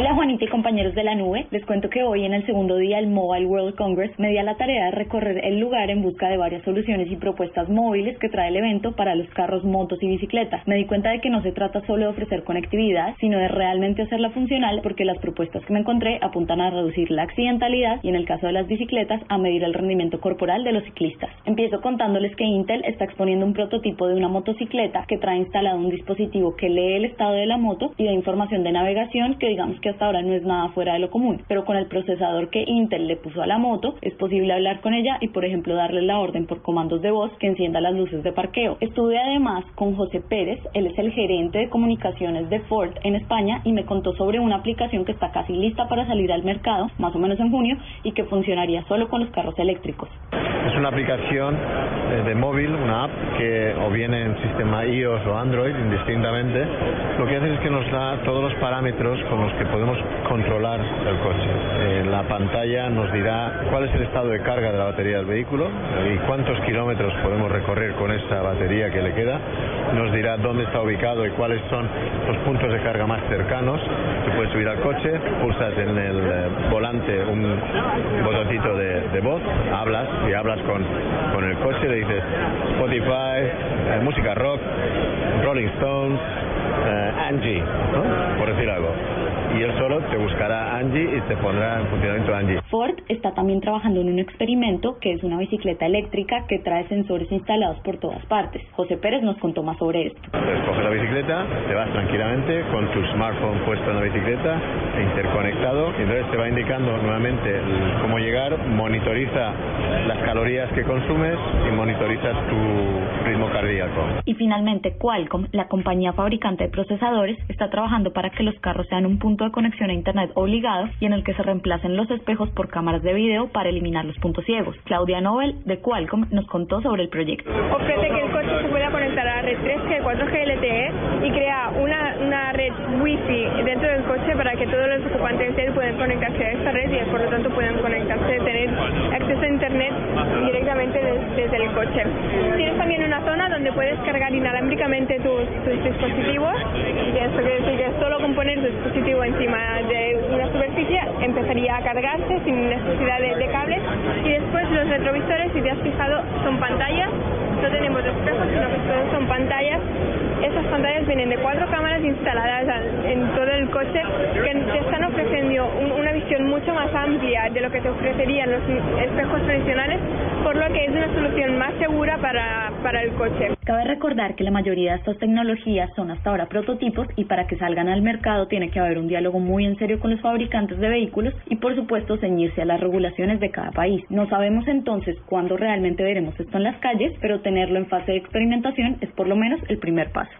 Hola Juanita y compañeros de la nube, les cuento que hoy en el segundo día del Mobile World Congress me di a la tarea de recorrer el lugar en busca de varias soluciones y propuestas móviles que trae el evento para los carros, motos y bicicletas. Me di cuenta de que no se trata solo de ofrecer conectividad, sino de realmente hacerla funcional porque las propuestas que me encontré apuntan a reducir la accidentalidad y en el caso de las bicicletas a medir el rendimiento corporal de los ciclistas. Empiezo contándoles que Intel está exponiendo un prototipo de una motocicleta que trae instalado un dispositivo que lee el estado de la moto y da información de navegación que digamos que hasta ahora no es nada fuera de lo común, pero con el procesador que Intel le puso a la moto es posible hablar con ella y por ejemplo darle la orden por comandos de voz que encienda las luces de parqueo. Estuve además con José Pérez, él es el gerente de comunicaciones de Ford en España y me contó sobre una aplicación que está casi lista para salir al mercado, más o menos en junio, y que funcionaría solo con los carros eléctricos. Es una aplicación eh, de móvil, una app que o viene en sistema iOS o Android indistintamente. Lo que hace es que nos da todos los parámetros con los que podemos controlar el coche. Eh, la pantalla nos dirá cuál es el estado de carga de la batería del vehículo y cuántos kilómetros podemos recorrer con esa batería que le queda. Nos dirá dónde está ubicado y cuáles son los puntos de carga más cercanos. Tú puedes subir al coche, pulsas en el eh, volante un botoncito de, voz, hablas y hablas con, con el coche, le dices Spotify, eh, música rock, Rolling Stones, eh, Angie, por decir algo y él solo te buscará Angie y te pondrá en funcionamiento Angie. Ford está también trabajando en un experimento que es una bicicleta eléctrica que trae sensores instalados por todas partes. José Pérez nos contó más sobre esto. Entonces coges la bicicleta, te vas tranquilamente con tu smartphone puesto en la bicicleta, interconectado, y entonces te va indicando nuevamente cómo llegar, monitoriza las calorías que consumes y monitorizas tu cardíaco. Y finalmente Qualcomm, la compañía fabricante de procesadores, está trabajando para que los carros sean un punto de conexión a Internet obligado y en el que se reemplacen los espejos por cámaras de video para eliminar los puntos ciegos. Claudia Nobel, de Qualcomm, nos contó sobre el proyecto. Ofrece que el coche se pueda conectar a la red 3G, 4G LTE y crea una, una red Wi-Fi dentro del coche para que todos los ocupantes de él puedan conectarse a esta red y por lo tanto puedan conectarse, tener acceso a Internet directamente desde, el coche. Tienes también una zona donde puedes cargar inalámbricamente tus, tus dispositivos y eso quiere decir que solo con poner tu dispositivo encima de una superficie empezaría a cargarse sin necesidad de, cables. Y después los retrovisores si te has fijado son pantallas. No tenemos espejos sino que son pantallas. Esas pantallas vienen de cuatro cámaras instaladas en todo el coche que te están ofreciendo una visión mucho más amplia de lo que te ofrecerían los espejos tradicionales por lo que es una solución más segura para, para el coche. Cabe recordar que la mayoría de estas tecnologías son hasta ahora prototipos y para que salgan al mercado tiene que haber un diálogo muy en serio con los fabricantes de vehículos y por supuesto ceñirse a las regulaciones de cada país. No sabemos entonces cuándo realmente veremos esto en las calles, pero tenerlo en fase de experimentación es por lo menos el primer paso.